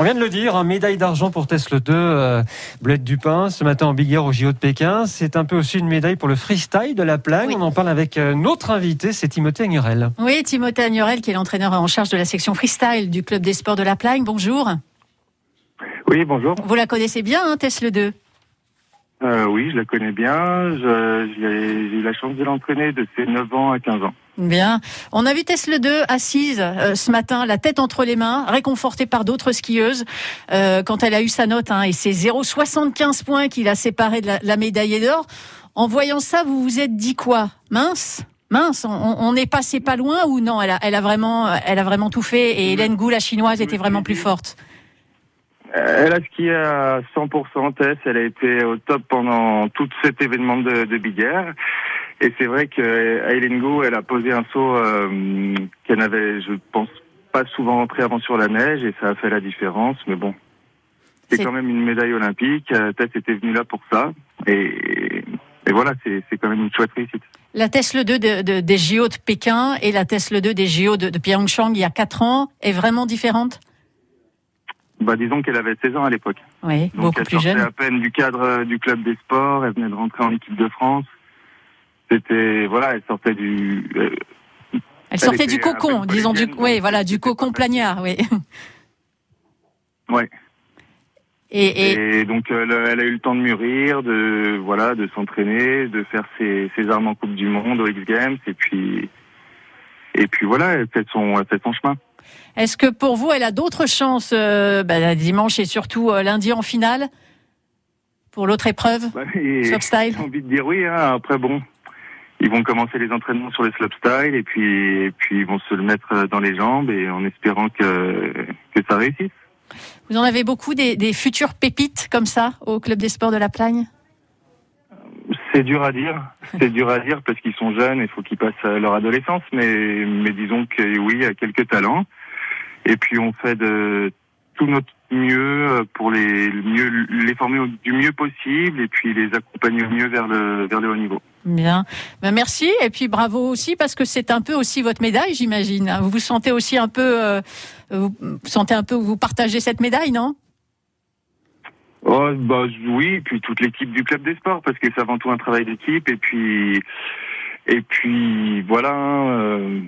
On vient de le dire, hein, médaille d'argent pour Tesla 2, euh, Bleuette Dupin, ce matin en Big Air au JO de Pékin. C'est un peu aussi une médaille pour le freestyle de la plagne. Oui. On en parle avec euh, notre invité, c'est Timothée Agnerel. Oui, Timothée Agnorel, qui est l'entraîneur en charge de la section freestyle du club des sports de la Plagne. Bonjour. Oui, bonjour. Vous la connaissez bien, hein, Tesla 2 Euh, oui, je la connais bien. J'ai eu la chance de l'entraîner de ses 9 ans à 15 ans. Bien. On a vu Tesla 2 assise euh, ce matin, la tête entre les mains, réconfortée par d'autres skieuses euh, quand elle a eu sa note hein, et c'est 0,75 points qui l'a séparée de la, la médaille d'or. En voyant ça, vous vous êtes dit quoi? Mince? Mince, on- on est passé pas loin ou non? Elle a, elle a vraiment, elle a vraiment tout fait et Hélène Gou, la chinoise, était vraiment plus forte. Euh, Elle a skié à 100% Tess. Elle a été au top pendant tout cet événement de, de Big Air. Et c'est vrai que Eileen Go, elle a posé un saut euh, qu'elle n'avait, je pense, pas souvent rentré avant sur la neige et ça a fait la différence. Mais bon, c'est quand même une médaille olympique. Euh, Tess était venue là pour ça. Et, et voilà, c'est c'est quand même une chouette réussite. La Tesla 2 de- de- des JO de Pékin et la Tesla 2 des JO de, de Pyeongchang il y a 4 ans est vraiment différente? Bah, disons qu'elle avait 16 ans à l'époque. Oui, Donc beaucoup elle plus sortait jeune. à peine du cadre euh, du club des sports, elle venait de rentrer en équipe de France. C'était voilà, elle sortait du euh, Elle sortait du cocon, disons du, oui, voilà, du cocon plagnard, oui. ouais. Et, Et, et donc elle, elle a eu le temps de mûrir, de voilà, de s'entraîner, de faire ses, ses armes en Coupe du Monde, aux X Games, et puis et puis voilà, elle fait son elle fait son chemin. Est-ce que pour vous, elle a d'autres chances euh, bah, dimanche et surtout euh, lundi en finale pour l'autre épreuve, Bah, et slopestyle J'ai envie de dire oui. Hein, après bon, ils vont commencer les entraînements sur le slopestyle et puis et puis ils vont se le mettre dans les jambes et en espérant que que ça réussisse. Vous en avez beaucoup des, des futures pépites comme ça au club des sports de la Plagne? C'est dur à dire, c'est dur à dire parce qu'ils sont jeunes, il faut qu'ils passent leur adolescence, mais, mais disons que oui, il y a quelques talents. Et puis on fait de tout notre mieux pour les le mieux les former du mieux possible et puis les accompagner au mieux vers le vers le haut niveau. Bien. Ben, merci et puis bravo aussi parce que c'est un peu aussi votre médaille, j'imagine. hein. Vous vous sentez aussi un peu, euh, vous sentez un peu vous partagez cette médaille, non? Oh bah oui, et puis toute l'équipe du club des sports parce que c'est avant tout un travail d'équipe et puis et puis voilà, euh,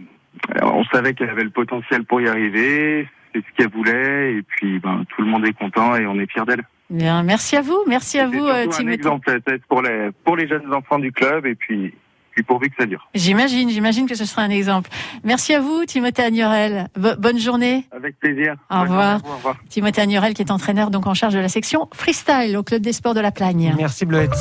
on savait qu'elle avait le potentiel pour y arriver, c'est ce qu'elle voulait et puis ben tout le monde est content et on est fiers d'elle. Bien. Merci à vous, merci à vous, euh, surtout un Timothée. exemple peut-être pour les pour les jeunes enfants du club et puis puis pourvu que ça dure. J'imagine, j'imagine que ce sera un exemple. Merci à vous, Timothée Agnorel. Bo- bonne journée. Avec plaisir. Au revoir. à au revoir. Timothée Agnorel qui est entraîneur donc en charge de la section freestyle au club des sports de la Plagne. Merci Bleuette.